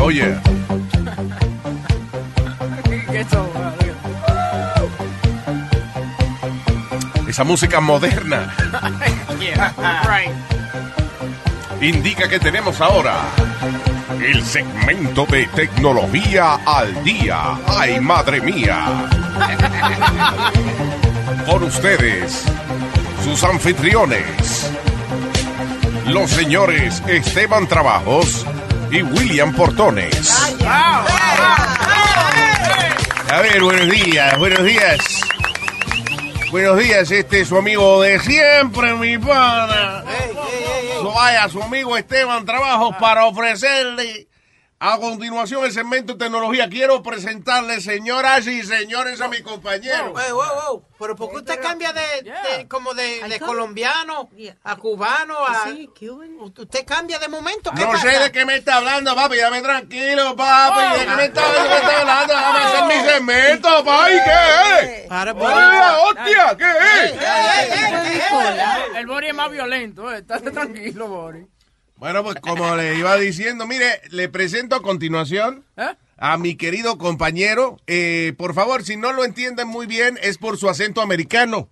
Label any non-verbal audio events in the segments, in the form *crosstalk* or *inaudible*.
Oh, yeah. Esa música moderna *laughs* indica que tenemos ahora el segmento de tecnología al día. ¡Ay, madre mía! *laughs* Con ustedes, sus anfitriones, los señores Esteban Trabajos y William Portones. A ver, buenos días, buenos días. Buenos días, este es su amigo de siempre, mi pana. Vaya, su amigo Esteban Trabajos para ofrecerle a continuación el segmento de tecnología. Quiero presentarle, señoras y señores, a mi compañero. Wow, wow, wow. Pero ¿por qué usted cambia de, de- como de, de colombiano a cubano a... Usted cambia de momento. ¿qué No pasa? sé de qué me está hablando, papi. Dame tranquilo, papi. ¿De qué me está, de qué me está hablando? Déjame hacer mi segmento, papi. ¿Qué es? Para, ¡Hola, hostia! ¿Qué es? El Bori es más violento, eh. Estate tranquilo, Bori. Bueno, pues como le iba diciendo, mire, le presento a continuación ¿Eh? a mi querido compañero. Eh, por favor, si no lo entienden muy bien, es por su acento americano.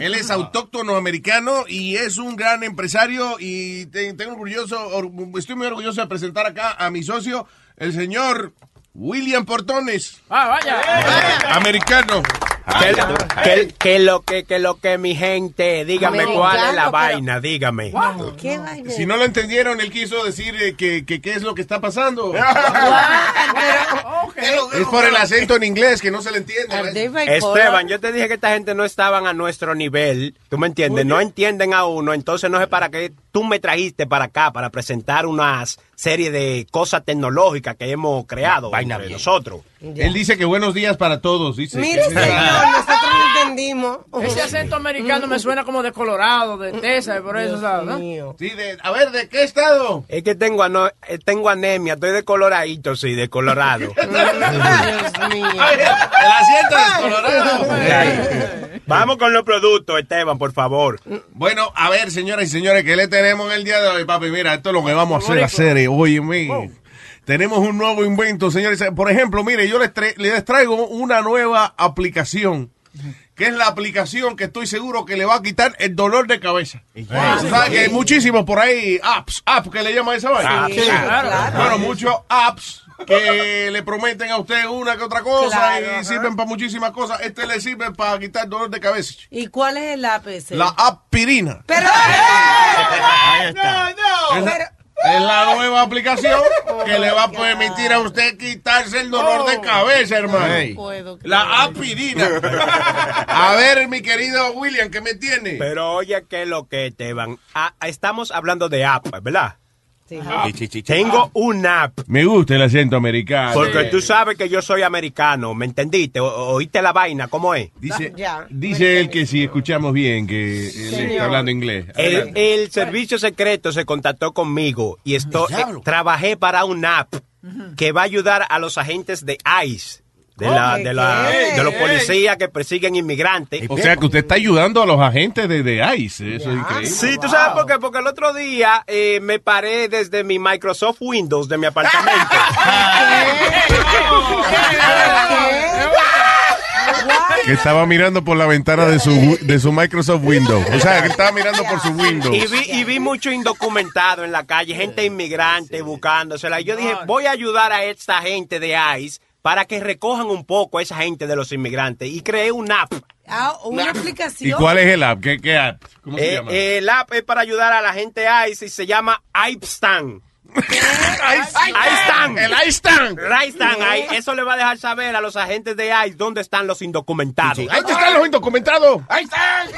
Él es autóctono americano y es un gran empresario y te- tengo orgulloso, or- estoy muy orgulloso de presentar acá a mi socio, el señor William Portones, Ah, vaya. americano. ¿Qué, qué- qué lo que, qué lo que, mi gente? Dígame cuál es la pero- vaina, dígame. ¿Qué vaina? Si no lo entendieron, él quiso decir eh, que que qué es lo que está pasando. *laughs* Es por el acento en inglés que no se le entiende. Esteban, yo te dije que esta gente no estaban a nuestro nivel, ¿tú me entiendes? No entienden a uno, entonces no sé para qué tú me trajiste para acá para presentar una serie de cosas tecnológicas que hemos creado Vaina entre bien. nosotros. Él dice que buenos días para todos, dice. Mire, señor, *laughs* nosotros no entendimos. Ese acento americano me suena como de Colorado, de Texas, por eso, ¿sabes? no? Mío. Sí, de- a ver, ¿de qué estado? Es que tengo, ano- eh, tengo anemia, estoy de coloradito, sí, de colorado. *laughs* Dios mío. *laughs* El asiento descolorado. Vamos con los productos, Esteban, por favor. Bueno, a ver, señoras y señores, ¿qué le tenemos en el día de hoy, papi? Mira, esto es lo que vamos a hacer, hacer, óyeme. Tenemos un nuevo invento, señores. Por ejemplo, mire, yo les, tra- les traigo una nueva aplicación, que es la aplicación que estoy seguro que le va a quitar el dolor de cabeza. Tú sabes que hay muchísimos por ahí, apps, apps que le llaman esa vaina. Sí, claro. Bueno, muchos apps que le prometen a usted una que otra cosa Claro, y ajá. sirven para muchísimas cosas. Este le sirve para quitar dolor de cabeza. ¿Y cuál es el APC? La aspirina. Pero, Es la, es la nueva aplicación que le va a permitir a usted quitarse el dolor de cabeza, hermano. no puedo. La aspirina. A ver, mi querido William, ¿qué me tiene? Pero oye, ¿qué es lo que, Esteban? Ah, estamos hablando de app, ¿verdad? Sí. Sí. Tengo un app. Me gusta el acento americano. Porque tú sabes que yo soy americano, ¿me entendiste? O- ¿Oíste la vaina? ¿Cómo es? Dice, Ya. dice él que si escuchamos bien, que él está hablando inglés. El, el servicio secreto se contactó conmigo y esto, eh, trabajé para una app que va a ayudar a los agentes de ICE, de, la, de, la- ¿Qué? de los policías que persiguen inmigrantes. O sea que usted está ayudando a los agentes de, de ICE. Eso es increíble. Sí, tú sabes por qué, porque el otro día eh, me paré desde mi Microsoft Windows de mi apartamento. *laughs* Que estaba mirando por la ventana de su, de su Microsoft Windows. O sea, que estaba mirando por su Windows. Y vi, y vi mucho indocumentado en la calle, gente inmigrante buscándosela. Y yo dije, voy a ayudar a esta gente de ICE para que recojan un poco a esa gente de los inmigrantes. Y creé una app. Ah, una ¿Y aplicación. cuál es el app? ¿Qué, qué app? ¿Cómo se Eh, llama? eh, el app es para ayudar a la gente ICE y se llama IPSTAN. IPSTAN. El. IPSTAN, ahí, eso le va a dejar saber a los agentes de ICE dónde están los indocumentados. Ahí están los indocumentados. ¡Ahí están!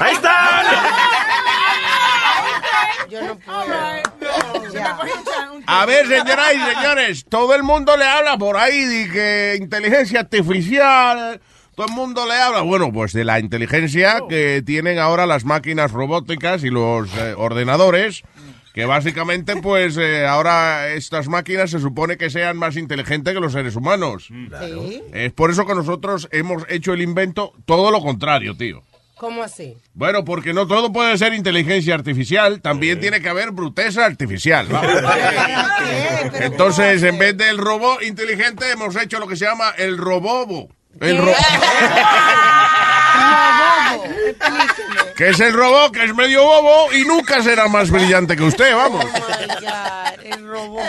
Yo no puedo. *laughs* Ya. A ver, señoras y señores, todo el mundo le habla por ahí de que inteligencia artificial, todo el mundo le habla, bueno, pues de la inteligencia que tienen ahora las máquinas robóticas y los eh, ordenadores, que básicamente, pues eh, ahora estas máquinas se supone que sean más inteligentes que los seres humanos. Sí. Es por eso que nosotros hemos hecho el invento todo lo contrario, tío. ¿Cómo así? Bueno, porque no todo puede ser inteligencia artificial, también tiene que haber bruteza artificial. *laughs* Entonces, ¿cómo en vez del robot inteligente, hemos hecho lo que se llama el robobo. El ro-. *laughs* que es el robot que es medio bobo y nunca será más brillante que usted, vamos. Oh my God, el robot.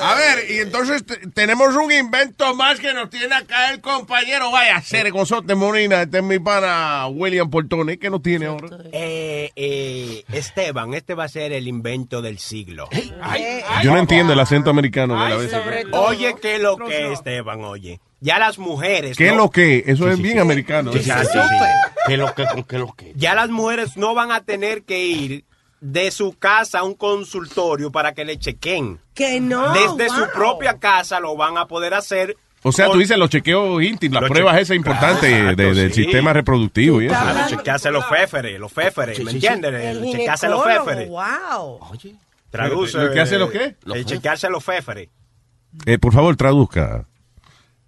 A ver, y entonces te- tenemos un invento más que nos tiene acá el compañero. Vaya, ser Gonzote Molina, este es mi pana William Portone, que nos tiene ahora. Eh, eh, Esteban, este va a ser el invento del siglo. Yo no entiendo el acento americano de la vez. Oye, ¿qué lo que, Esteban? Oye, ya las mujeres. ¿Qué es ¿no? lo que? Eso es bien americano. Sí, ¿eh? sí, sí, sí. ¿Qué lo que, con qué lo que? Ya las mujeres no van a tener que ir de su casa a un consultorio para que le chequen. Que no. Desde su propia casa lo van a poder hacer. O sea, tú dices los chequeos íntimos, las Los pruebas esas importantes Claro, de- del sí. sistema reproductivo y eso. Para chequearse los féferes, los féferes, ¿me entiendes? Chequearse los féferes. wow. Oye. Traduce. ¿El que hace los qué? El chequearse los féferes. Eh, por favor, traduzca.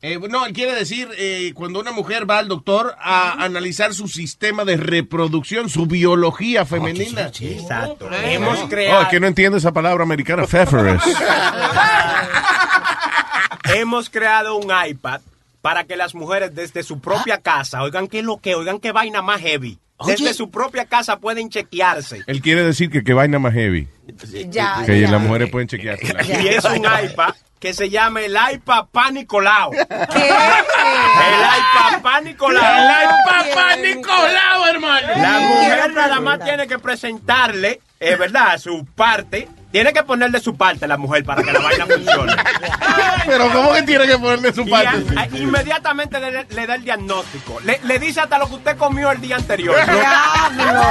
Eh, no, él quiere decir eh, cuando una mujer va al doctor a analizar su sistema de reproducción, su biología femenina. Exacto. Oh, Hemos Oh, creado, es que no entiendo esa palabra americana, feferes. *laughs* hemos creado un iPad para que las mujeres desde su propia casa, oigan qué lo que, oigan qué vaina más heavy. Desde Oye. su propia casa pueden chequearse. Él quiere decir que qué vaina más heavy. Ya, Que ya. las mujeres pueden chequearse. Y es un iPad que se llama el iPad Pan *laughs* Nicolau. El ¿Qué? iPad Pan Nicolau. Papá Nicolau, hermano. La mujer nada más tiene que presentarle, es verdad, su parte. Tiene que ponerle su parte la mujer para que la vaina funcione. *laughs* Pero ¿cómo que tiene que ponerle su parte? a- a- inmediatamente le, le da el diagnóstico. Le, le dice hasta lo que usted comió el día anterior. Diablo.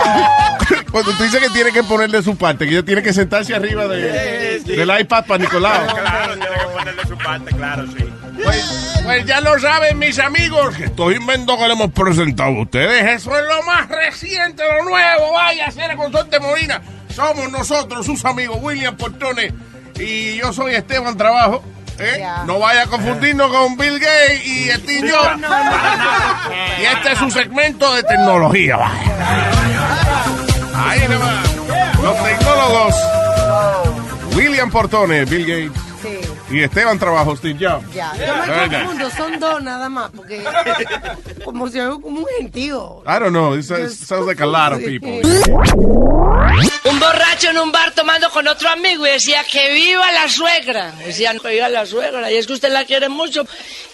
*laughs* Cuando tú dices que tiene que ponerle su parte, que ella tiene que sentarse arriba de, Sí, sí. del iPad para Nicolau. Claro, tiene que ponerle su parte, claro, sí. Pues, pues ya lo saben, mis amigos, que estos inventos que le hemos presentado a ustedes, eso es lo más reciente, lo nuevo. Vaya a ser con Consorte Molina. Somos nosotros, sus amigos, William Portone y yo soy Esteban Trabajo. ¿eh? No vaya a confundirnos con Bill Gates y Steve Jobs. Y este es su segmento de tecnología. vaya. Ahí va. Los tecnólogos. William Portone, Bill Gates y Esteban Trabajo, Steve Jobs. ya. Yo me confundo, son dos nada más, porque *laughs* como si yo como un gentío. I don't know. It sounds, sounds like a lot of people. Un borracho en un bar tomando con otro amigo y decía que viva la suegra. Decían que viva la suegra. Y es que usted la quiere mucho.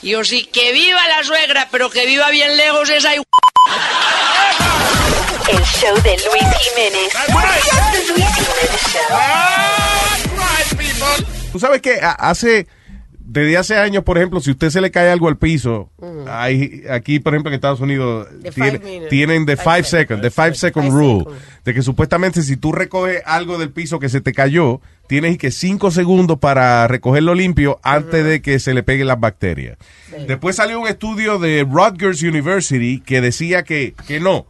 Y yo sí, que viva la suegra, pero que viva bien lejos esa. hi- El show de Luis Jiménez. The Luis Jiménez Show. Tú sabes que hace, desde hace años, por ejemplo, si usted se le cae algo al piso, hay, aquí, por ejemplo, en Estados Unidos, The tiene- five minutes. tienen the Five five seconds, the five second Five rule, seconds. de que supuestamente si tú recoges algo del piso que se te cayó, tienes que cinco segundos para recogerlo limpio antes de que se le peguen las bacterias. Después salió un estudio de Rutgers University que decía que, que no,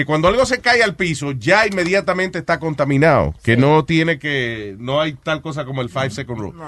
que cuando algo se cae al piso ya inmediatamente está contaminado, que no tiene que, no hay tal cosa como el five second rule.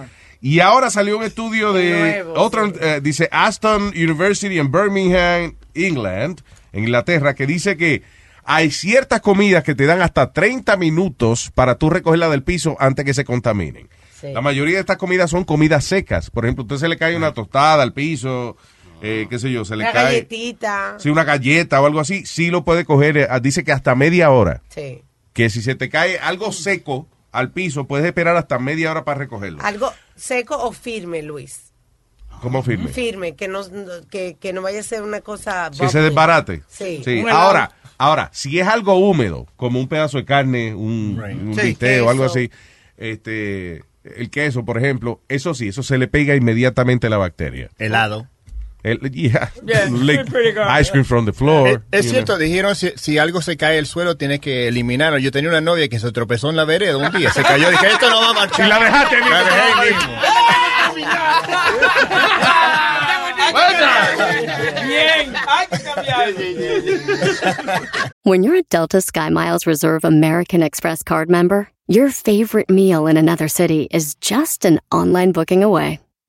Y ahora salió un estudio de Nuevo, otro, sí. eh, dice Aston University en Birmingham, England, en Inglaterra, que dice que hay ciertas comidas que te dan hasta 30 minutos para tú recogerla del piso antes que se contaminen. Sí. La mayoría de estas comidas son comidas secas. Por ejemplo, usted se le cae una tostada al piso, eh, qué sé yo, se le Una cae galletita. si una galleta o algo así, sí lo puede coger, eh, dice que hasta media hora. Sí. Que si se te cae algo seco al piso, puedes esperar hasta media hora para recogerlo. Algo seco o firme, Luis. ¿Cómo firme? Firme, que no, que, que no vaya a ser una cosa... Que se desbarate. Sí. Helado. Ahora, ahora, si es algo húmedo, como un pedazo de carne, un, un Sí, bistec o algo queso. así, este, el queso, por ejemplo, eso sí, eso se le pega inmediatamente la bacteria. Helado. El, yeah, Yeah, lick good. ice cream from the floor. Es, cierto, dijeron si, si algo se cae al suelo tienes que eliminarlo. Yo tenía una novia que se tropezó en la vereda un día, se cayó, dije esto no va a marchar. Y la dejaste ahí La dejé mismo. mismo. Bien. Hay que cambiar. When you're a Delta SkyMiles Reserve American Express card member, your favorite meal in another city is just an online booking away.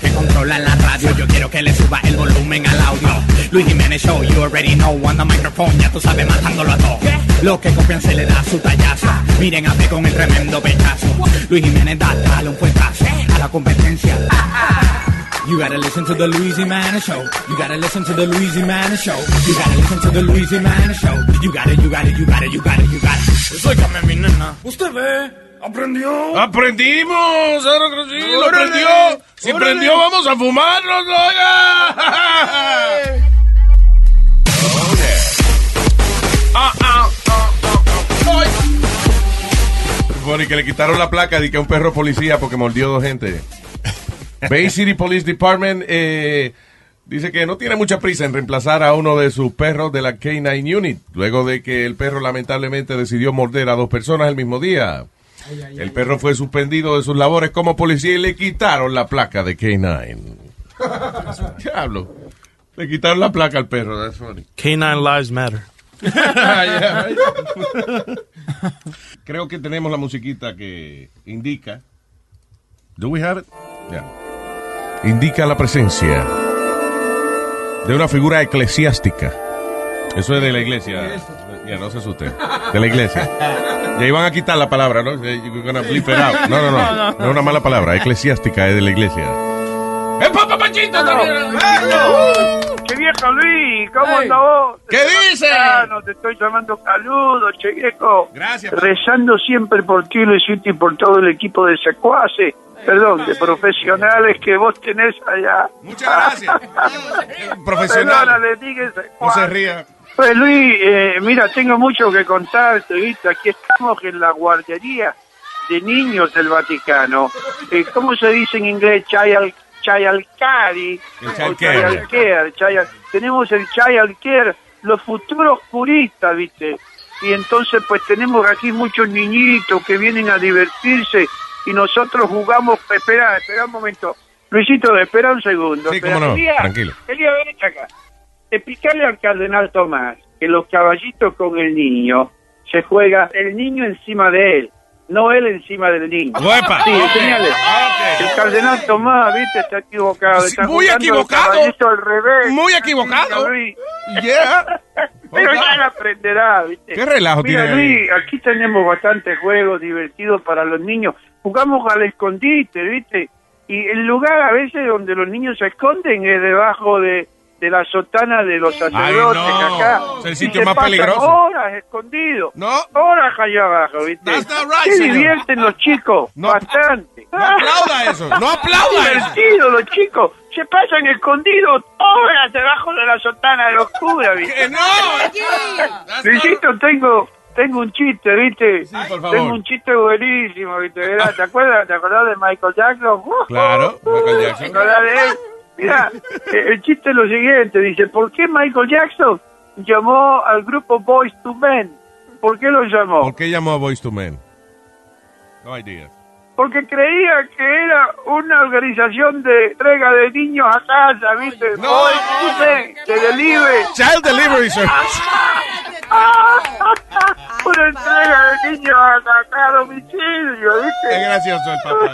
Que controla la radio. Yo quiero que le suba el volumen al audio. Luis Jiménez Show, you already know. On the microphone, ya tú sabes, matándolo a todo. Lo que copian se le da su tallazo. Miren a ver con el tremendo pechazo. Luis Jiménez da, dale un puestazo a la competencia. You gotta listen to the Luis Jimenez Show. You gotta listen to the Luis Jimenez Show. You gotta listen to the Luis Jimenez Show. You gotta, you gotta, you gotta, you gotta, you gotta. Pues óigame, mi nena. Usted ve, aprendió. ¡Aprendimos! ¡Ahora sí! ¡Lo aprendió! ¡Si ¡Órale! prendió, vamos a fumarnos, oiga! *laughs* Ah, ah, ah, ah. Bueno, y que le quitaron la placa de que un perro policía porque mordió dos gente. *laughs* Bay City Police Department eh, dice que no tiene mucha prisa en reemplazar a uno de sus perros de la K9 Unit, luego de que el perro lamentablemente decidió morder a dos personas el mismo día. El perro fue suspendido de sus labores como policía y le quitaron la placa de K9. *laughs* Diablo. Le quitaron la placa al perro. That's funny. Canine Lives Matter. Yeah. Creo que tenemos la musiquita que indica. Do we have it? Yeah. Indica la presencia de una figura eclesiástica. Eso es de la iglesia. Ya, no se asuste. De la iglesia. *laughs* Ya iban a quitar la palabra, ¿no? You're gonna bleep it out. No, no, no. No, es una mala palabra. Eclesiástica es de la iglesia. ¡Eh, papá Panchito también! ¡Che viejo Luis! ¿Cómo andás vos? ¿Qué dice? No te estoy llamando caludo, che viejo. Gracias. Rezando siempre por ti, Luisito, y por todo el equipo de secuaces, perdón, de profesionales que vos tenés allá. Muchas gracias. *laughs* Profesional. No se ría. Pues Luis, eh, mira, tengo mucho que contarte, ¿viste? Aquí estamos en la guardería de niños del Vaticano. Eh, ¿Cómo se dice en inglés? Child, child care. El child care. child care, child- Tenemos el child care, los futuros curistas, ¿viste? Y entonces pues tenemos aquí muchos niñitos que vienen a divertirse y nosotros jugamos... Espera, espera un momento. Luisito, espera un segundo. Sí, Espera, cómo no, quería- tranquilo. acá explicarle al cardenal Tomás que los caballitos con el niño se juega el niño encima de él, no él encima del niño. ¡Uepa! Sí, enseñale. El cardenal Tomás, viste, está equivocado. Sí, está muy equivocado. al revés. Muy equivocado. Yeah. *laughs* Pero ya lo aprenderá, ¿viste? ¿Qué relajo Mira, tiene ahí? Luis, aquí tenemos bastantes juegos divertidos para los niños. Jugamos al escondite, ¿viste? Y el lugar a veces donde los niños se esconden es debajo de, de la sotana de los sacerdotes no. acá. Es el sitio más peligroso. horas escondidos. No. Horas allá abajo, ¿viste? That's not right, Se divierten los chicos, bastante. No aplauda eso. No aplauda eso. divertido los chicos. Se pasan escondidos horas debajo de la sotana de los curas, ¿viste? ¡Que no! Luisito, tengo, tengo un chiste, ¿viste? por favor. Tengo un chiste buenísimo, ¿viste? ¿Te acuerdas, ¿Te acordás de Michael Jackson? Claro, Michael ¿Te Jackson. acordás de él? Mira, el chiste es lo siguiente, dice, ¿por qué Michael Jackson llamó al grupo Boys to Men? ¿Por qué lo llamó? ¿Por qué llamó a Voice to Men? No idea. Porque creía que era una organización de entrega de niños a casa, ¿viste? No. Boys to Men, de delivery. Child Delivery Service. *laughs* Una entrega de niños a, domicilio, ¿viste? Es gracioso el papá.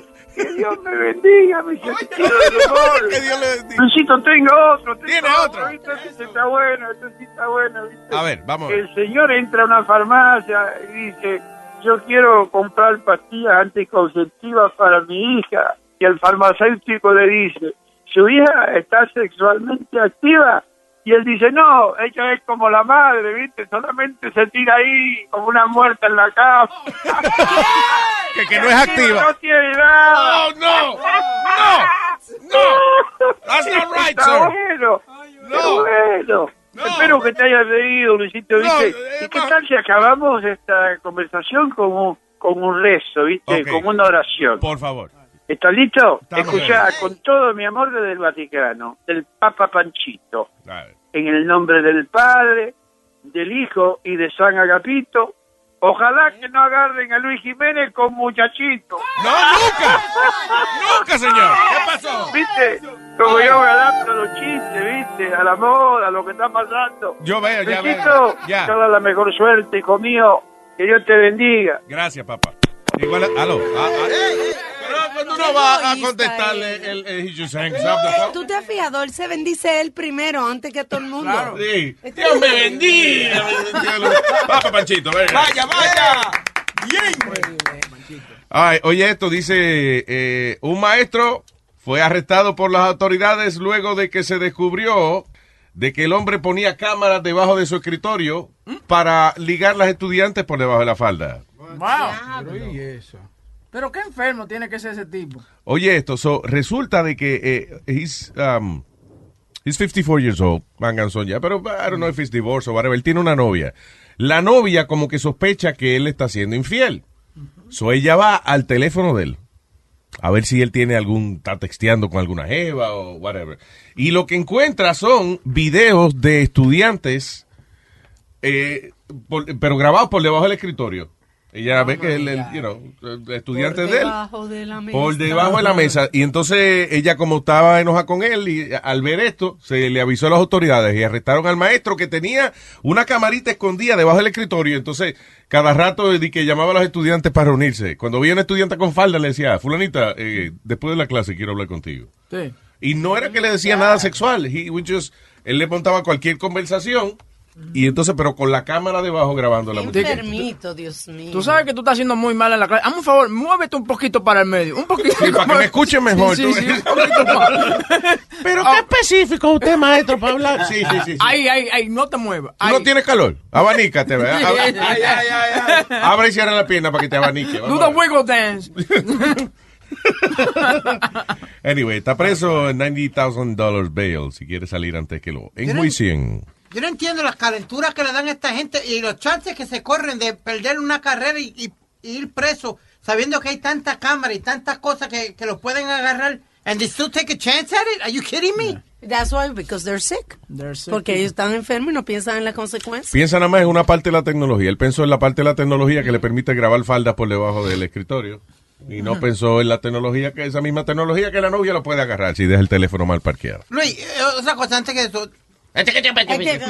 *laughs* Que Dios me bendiga, mi del humor. Que Dios le bendiga. Luisito, tengo otro. ¿Tiene otro? ¿viste? Este está bueno, este sí está bueno, ¿viste? A ver, vamos. El señor entra a una farmacia y dice, yo quiero comprar pastillas anticonceptivas para mi hija. Y el farmacéutico le dice, ¿su hija está sexualmente activa? Y él dice, no, ella es como la madre, ¿viste? Solamente se tira ahí como una muerta en la cama. *laughs* que, que no es activa. No tiene nada. Oh, no. No. No. That's not right, Está sir. bueno. No. Bueno. Espero que te hayas reído, Luisito, ¿viste? ¿Y qué tal si acabamos esta conversación con un, con un rezo, ¿viste? Ok. Con una oración. Por favor. ¿Estás listo? Estamos Escuchá, ready. con todo mi amor desde el Vaticano, del Papa Panchito, en el nombre del Padre, del Hijo y de San Agapito, ojalá que no agarren a Luis Jiménez con muchachito. ¡No, nunca! ¡Nunca, señor! ¿Qué pasó? ¿Viste? Como yo me adapto a los chistes, ¿viste? A la moda, a lo que está pasando. Yo veo, ya veo. Luisito, Ya. toda la mejor suerte, hijo mío. Que Dios te bendiga. Gracias, papá. Igual, aló. Ah, Pero tú no vas a contestarle el, el, he just hangs up the phone. Tú te has fijado, él se bendice él primero antes que todo el mundo. Sí. Dios me bendiga. Papá Panchito, venga. Vaya, vaya. Ay, oye, esto dice, eh, un maestro fue arrestado por las autoridades luego de que se descubrió de que el hombre ponía cámaras debajo de su escritorio para ligar las estudiantes por debajo de la falda. Wow. Pero qué enfermo tiene que ser ese tipo. Oye, esto, so, resulta de que eh, he's, um, he's 54 years old, manganzón ya, pero I don't know if he's divorced o whatever, él tiene una novia. La novia como que sospecha que él está siendo infiel. So ella va al teléfono de él. A ver si él tiene algún, está texteando con alguna jeva o whatever. Y lo que encuentra son videos de estudiantes, eh, pero grabados por debajo del escritorio. Ella ve que el, el, you know, el estudiante de él Debajo de la mesa. por debajo de la mesa. Y entonces ella, como estaba enojada con él, y al ver esto, se le avisó a las autoridades y arrestaron al maestro que tenía una camarita escondida debajo del escritorio. Entonces, cada rato di que llamaba a los estudiantes para reunirse. Cuando veía un estudiante con falda, le decía, Fulanita, eh, después de la clase quiero hablar contigo. Sí. Y no era que le decía nada sexual. He would just- él le montaba cualquier conversación. Y entonces, pero con la cámara debajo grabando la música. Enfermito, Dios mío. Tú sabes que tú estás haciendo muy mal en la clase. Hazme un favor, muévete un poquito para el medio. Un poquito. Sí, para que me escuchen mejor. Sí, sí, sí, un poquito más. *laughs* Pero qué específico usted, maestro, para hablar. Sí, sí, sí. sí. Ahí, ahí, ahí, no te muevas. ¿Tú no tienes calor? Abanícate, ¿verdad? *laughs* Ay, ay, ay, ay. Abre y cierra la pierna para que te abanique. Do the wiggle dance. *laughs* Anyway, está preso en $90,000 bail si quiere salir antes que lo enjuicien. Yo no entiendo las calenturas que le dan a esta gente y los chances que se corren de perder una carrera y, y- y ir preso sabiendo que hay tanta cámara y tantas cosas que, que los pueden agarrar. And they still take a chance at it? Are you kidding me? That's why, because they're sick. Porque ellos están enfermos y no piensan en las consecuencias. Piensa nada más en una parte de la tecnología. Él pensó en la parte de la tecnología que le permite grabar faldas por debajo del escritorio. Y no pensó en la tecnología, que esa misma tecnología que la novia lo puede agarrar si deja el teléfono mal parqueado. Luis, eh, otra cosa antes que eso.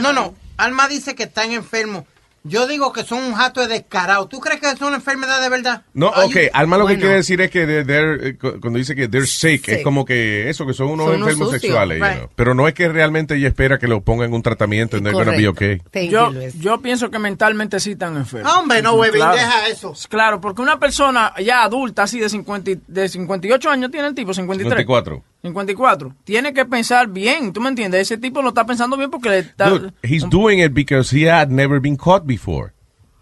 No, no. Alma dice que están enfermos. Yo digo que son un jato de descarado. ¿Tú crees que es una enfermedad de verdad? No, ok, Alma lo que quiere decir es que they're, eh, cu- cuando dice que they're sick, es como que eso, que son unos Son enfermos sexuales. you right. know. Pero no es que realmente ella espera que lo pongan en un tratamiento and they're gonna be okay. Yo, yo pienso que mentalmente sí están enfermos. Hombre, no, huevín, deja eso. Claro, porque una persona ya adulta, así de, 50, y- de 58 años, tiene el tipo, 53. 54. 54. Tiene que pensar bien, ¿tú me entiendes? Ese tipo lo está pensando bien porque le está... Dude, he's doing it because he had never been caught before.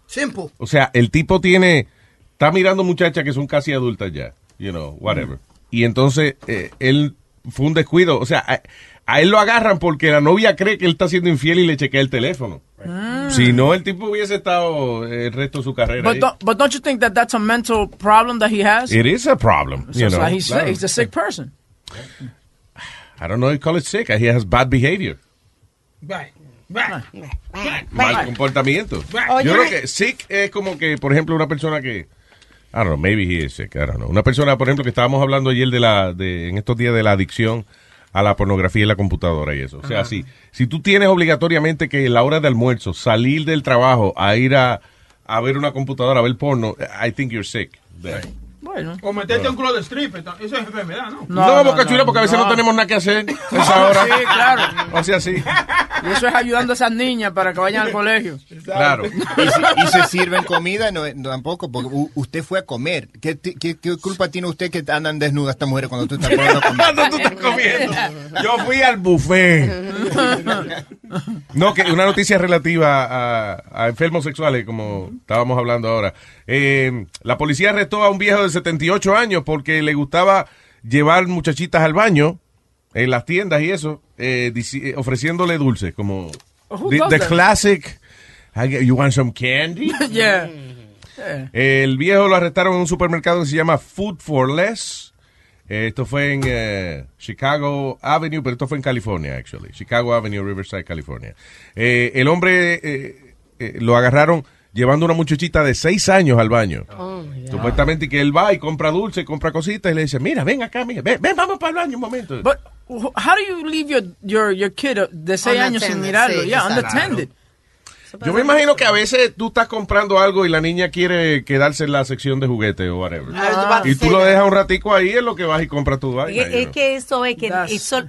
Simple. O sea, el tipo tiene, está mirando muchachas que son casi adultas ya, you know, whatever. Y entonces eh, él fue un descuido. O sea, a, a él lo agarran porque la novia cree que él está siendo infiel y le chequea el teléfono. Mm. Si no, el tipo hubiese estado eh, el resto de su carrera. But ahí. don't, but don't you think that that's a mental problem that he has? It is a problem. So You know, like he's, claro. he's a sick person. I don't know, you call it sick. He has bad behavior. Right. Mal comportamiento. Yo creo que sick es como que, por ejemplo, una persona que. I don't know, maybe he is sick, I don't know. Una persona, por ejemplo, que estábamos hablando ayer de la, de, en estos días de la adicción a la pornografía y la computadora y eso. O sea, Ajá. si, si tú tienes obligatoriamente que a la hora de almuerzo salir del trabajo a ir a, a ver una computadora, a ver porno, I think you're sick. there. Bueno. O meterte a un club de stripper, ta- eso es enfermedad, ¿no? No, Boca Chula, porque a veces no. tenemos nada que hacer. *laughs* a esa hora. Sí, claro. O sea, sí. Y eso es ayudando a esas niñas para que vayan al colegio. Claro. Y, si- y se sirven comida, no, no, tampoco, porque usted fue a comer. ¿Qué, ti- qué, qué culpa tiene usted que andan desnudas estas mujeres cuando tú estás *laughs* comer? Cuando tú estás comiendo. Yo fui al buffet. *laughs* *laughs* No, que una noticia relativa a, a enfermos sexuales, como estábamos hablando ahora. Eh, la policía arrestó a un viejo de 78 años porque le gustaba llevar muchachitas al baño en las tiendas y eso, eh, eh, ofreciéndole dulces, como Who the, classic. You want some candy? yeah. *laughs* Yeah. El viejo lo arrestaron en un supermercado que se llama Food for Less. Eh, Esto fue en eh, Chicago Avenue, pero esto fue en California, actually. Chicago Avenue, Riverside, California. Eh, el hombre eh, eh, lo agarraron llevando una muchachita de seis años al baño. Supuestamente que él va y compra dulce, compra cositas y le dice, mira, ven acá, mira, ven, ven, vamos para el baño un momento. But how do you leave your your your kid de 6 años sin mirarlo? sí, yeah, unattended. Yo me imagino que a veces tú estás comprando algo y la niña quiere quedarse en la sección de juguetes o whatever. Ah. y tú lo dejas un ratico ahí, es lo que vas y compras tu vaina. Es, you es know. que eso es que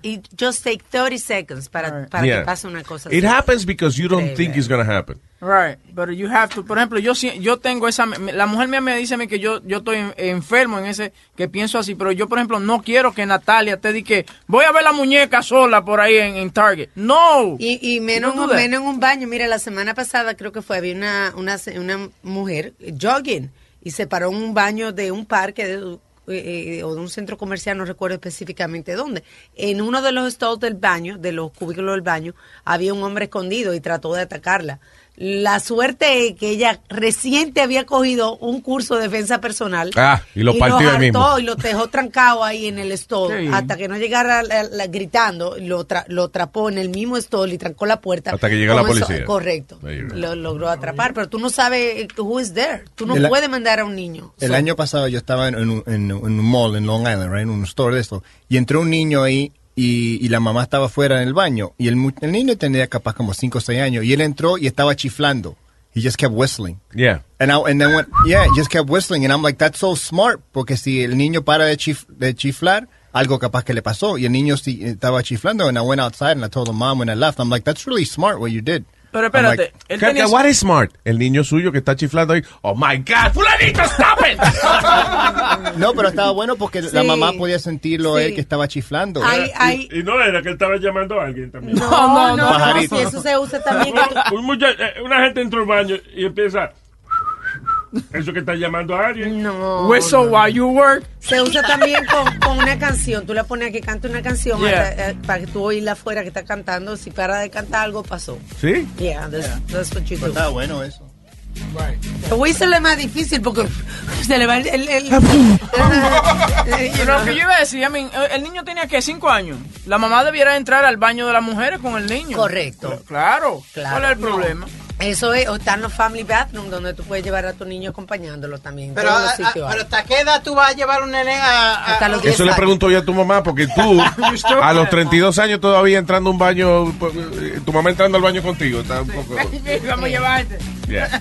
it, just take 30 seconds para, para Yeah. que pase una cosa It así. happens because you don't Increíble. think it's gonna happen. Right, but you have to, por ejemplo, yo yo tengo esa, la mujer mía me dice que yo yo estoy en- enfermo en ese, que pienso así, pero yo por ejemplo no quiero que Natalia te diga que voy a ver la muñeca sola por ahí en, en Target. No. Y, y menos, that. menos en un baño. Mira, la semana pasada creo que fue, había una, una, una mujer jogging y se paró en un baño de un parque de- eh, eh, o de un centro comercial, no recuerdo específicamente dónde. En uno de los stalls del baño, de los cubículos del baño, había un hombre escondido y trató de atacarla. La suerte es que ella reciente había cogido un curso de defensa personal. Ah, y lo partió ahí mismo. hartó y lo dejó trancado ahí en el stall Sí. hasta que no llegara la- la- gritando, lo, tra- lo atrapó en el mismo stall y trancó la puerta. Hasta que llega la eso- policía. correcto. Lo logró atrapar, pero tú no sabes eh, who is there. Tú no El- puedes mandar a un niño. El So- año pasado yo estaba en, en un mall en Long Island, right, en un store de esto, y entró un niño ahí y, y la mamá estaba fuera en el baño y el, mu- el niño tenía capaz como 5 o 6 años y él entró y estaba chiflando. He just kept whistling. Yeah. And, I, and then went, yeah, he just kept whistling. And I'm like, that's so smart. Porque si el niño para de, chif- de chiflar, algo capaz que le pasó. Y el niño sí estaba chiflando. And I went outside and I told the mom when I left, I'm like, that's really smart what you did. Pero espérate, like, él ¿Qué- tenía- qué- what is smart? El niño suyo que está chiflando ahí. Oh my God, fulanito, stop it. *laughs* no, pero estaba bueno porque la mamá podía sentirlo Sí. él que estaba chiflando. Y no era que él estaba llamando a alguien también. no, no, no, Pajarito. si eso se usa también. Un mucha- eh, una gente entró al baño y empieza. Eso que está llamando a alguien. No. Whistle while you work. Se usa también con, con una canción. Tú la pones a que cante una canción Yeah. hasta, eh, para que tú oírla afuera que está cantando. Si para de cantar algo, pasó. ¿Sí? Yeah, that's, that's what you do. Pero estaba bueno eso. El whistle es más difícil porque *laughs* se le va el... el- el- *laughs* Pero lo que yo iba a decir, I mean, el niño tenía que 5 años. La mamá debiera entrar al baño de las mujeres con el niño. Correcto. Claro. Claro. ¿Cuál es el No. Eso es, o están los family bathrooms donde tú puedes llevar a tu niño acompañándolo también. Pero, a- a- pero ¿hasta qué edad tú vas a llevar un nene a, a- Hasta los 10 Eso le años. pregunto yo a tu mamá, porque tú, a los 32 años todavía entrando a un baño, pues, eh, tu mamá entrando al baño contigo, está un poco... Vamos a llevarte. Yeah.